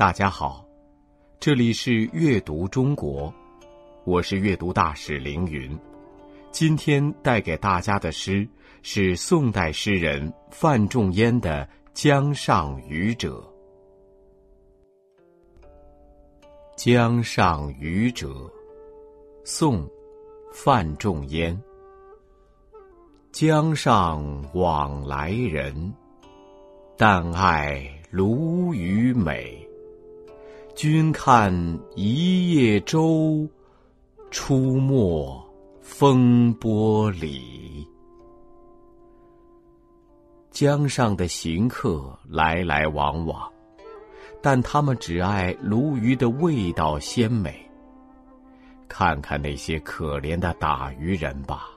大家好，这里是阅读中国，我是阅读大使凌云。今天带给大家的诗是宋代诗人范仲淹的《江上渔者》。《江上渔者》，宋，范仲淹。江上往来人，但爱鲈鱼美。君看一叶舟，出没风波里。江上的行客来来往往，但他们只爱鲈鱼的味道鲜美。看看那些可怜的打鱼人吧，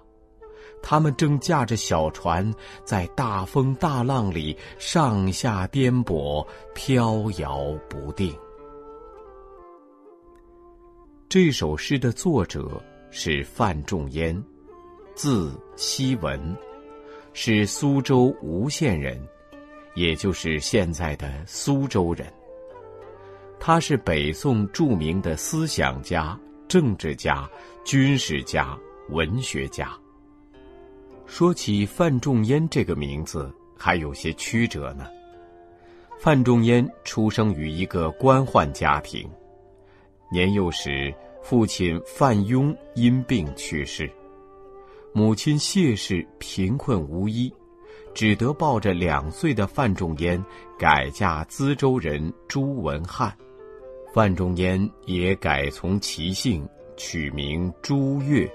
他们正驾着小船，在大风大浪里上下颠簸，飘摇不定。这首诗的作者是范仲淹，字希文，是苏州吴县人，也就是现在的苏州人。他是北宋著名的思想家、政治家、军事家、文学家。说起范仲淹这个名字，还有些曲折呢。范仲淹出生于一个官宦家庭。年幼时，父亲范雍因病去世，母亲谢氏贫困无依，只得抱着两岁的范仲淹改嫁资州人朱文翰。范仲淹也改从其姓，取名朱越。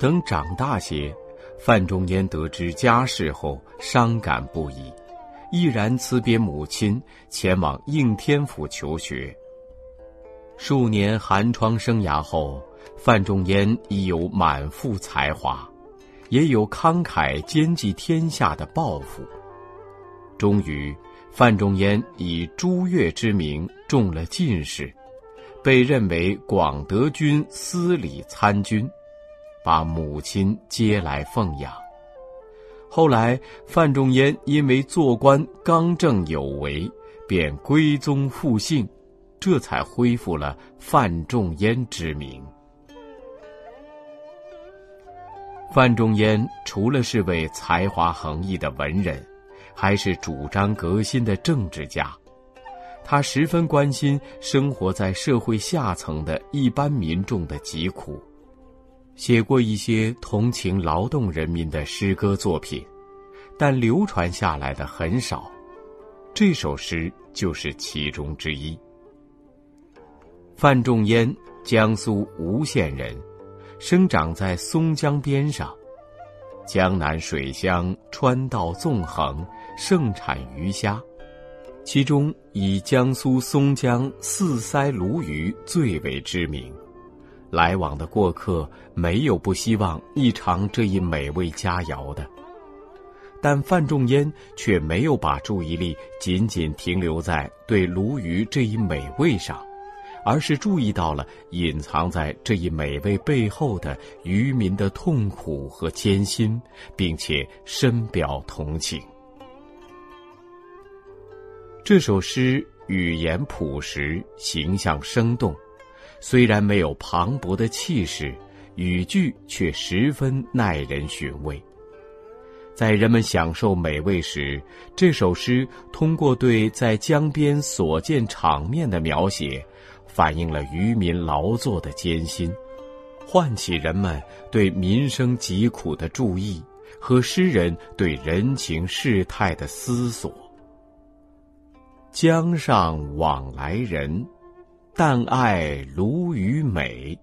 等长大些，范仲淹得知家事后，伤感不已，毅然辞别母亲，前往应天府求学。数年寒窗生涯后，范仲淹已有满腹才华，也有慷慨兼济天下的抱负。终于，范仲淹以朱越之名中了进士，被任为广德军司礼参军，把母亲接来奉养。后来，范仲淹因为做官刚正有为，便归宗复姓。这才恢复了范仲淹之名。范仲淹除了是位才华横溢的文人，还是主张革新的政治家。他十分关心生活在社会下层的一般民众的疾苦，写过一些同情劳动人民的诗歌作品，但流传下来的很少。这首诗就是其中之一。范仲淹，江苏吴县人，生长在松江边上。江南水乡，川道纵横，盛产鱼虾，其中以江苏松江四腮鲈鱼最为知名。来往的过客没有不希望一尝这一美味佳肴的，但范仲淹却没有把注意力仅仅停留在对鲈鱼这一美味上。而是注意到了隐藏在这一美味背后的渔民的痛苦和艰辛，并且深表同情。这首诗语言朴实，形象生动，虽然没有磅礴的气势，语句却十分耐人寻味。在人们享受美味时，这首诗通过对在江边所见场面的描写。反映了渔民劳作的艰辛，唤起人们对民生疾苦的注意和诗人对人情世态的思索。江上往来人，但爱鲈鱼美。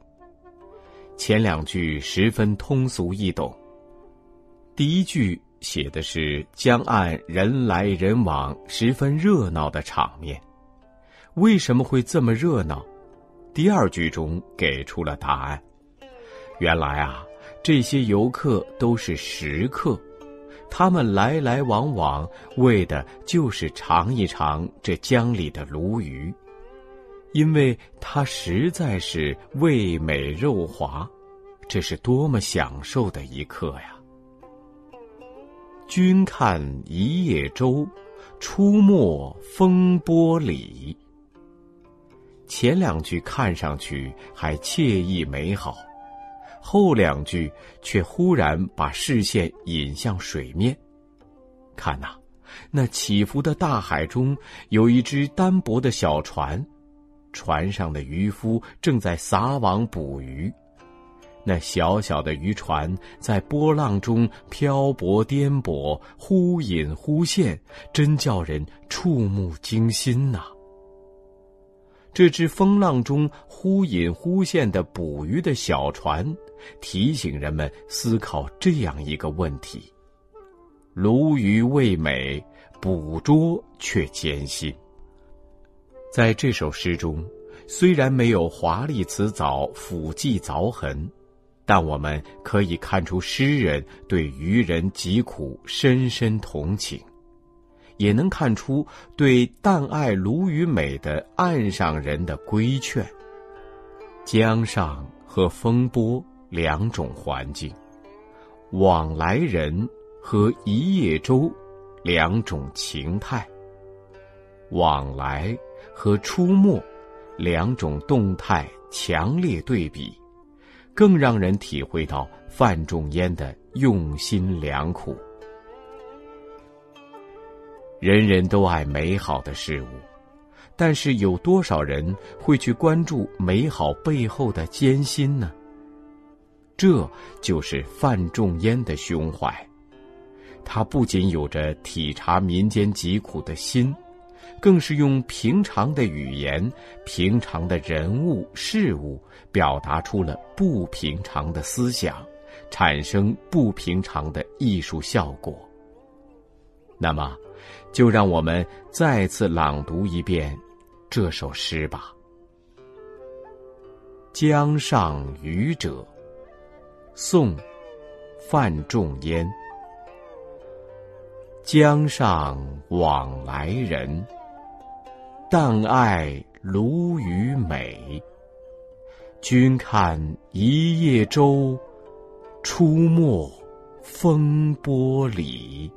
前两句十分通俗易懂。第一句写的是江岸人来人往，十分热闹的场面。为什么会这么热闹？第二句中给出了答案。原来啊，这些游客都是食客，他们来来往往，为的就是尝一尝这江里的鲈鱼，因为它实在是味美肉滑，这是多么享受的一刻呀！君看一叶舟，出没风波里。前两句看上去还惬意美好，后两句却忽然把视线引向水面。看呐，那起伏的大海中有一只单薄的小船，船上的渔夫正在撒网捕鱼。那小小的渔船在波浪中漂泊颠簸，忽隐忽现，真叫人触目惊心呐。这只风浪中忽隐忽现的捕鱼的小船，提醒人们思考这样一个问题：鲈鱼味美，捕捉却艰辛。在这首诗中，虽然没有华丽辞藻、斧迹凿痕，但我们可以看出诗人对渔人疾苦深深同情。也能看出对淡爱鲈鱼美的岸上人的规劝。江上和风波两种环境，往来人和一叶舟两种情态，往来和出没两种动态强烈对比，更让人体会到范仲淹的用心良苦。人人都爱美好的事物，但是有多少人会去关注美好背后的艰辛呢？这就是范仲淹的胸怀。他不仅有着体察民间疾苦的心，更是用平常的语言、平常的人物事物，表达出了不平常的思想，产生不平常的艺术效果。那么。就让我们再次朗读一遍这首诗吧。《江上渔者》宋·范仲淹。江上往来人，但爱鲈鱼美。君看一叶舟，出没风波里。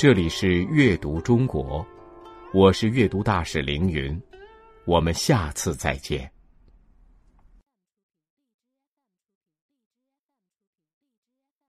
这里是阅读中国，我是阅读大使凌云，我们下次再见。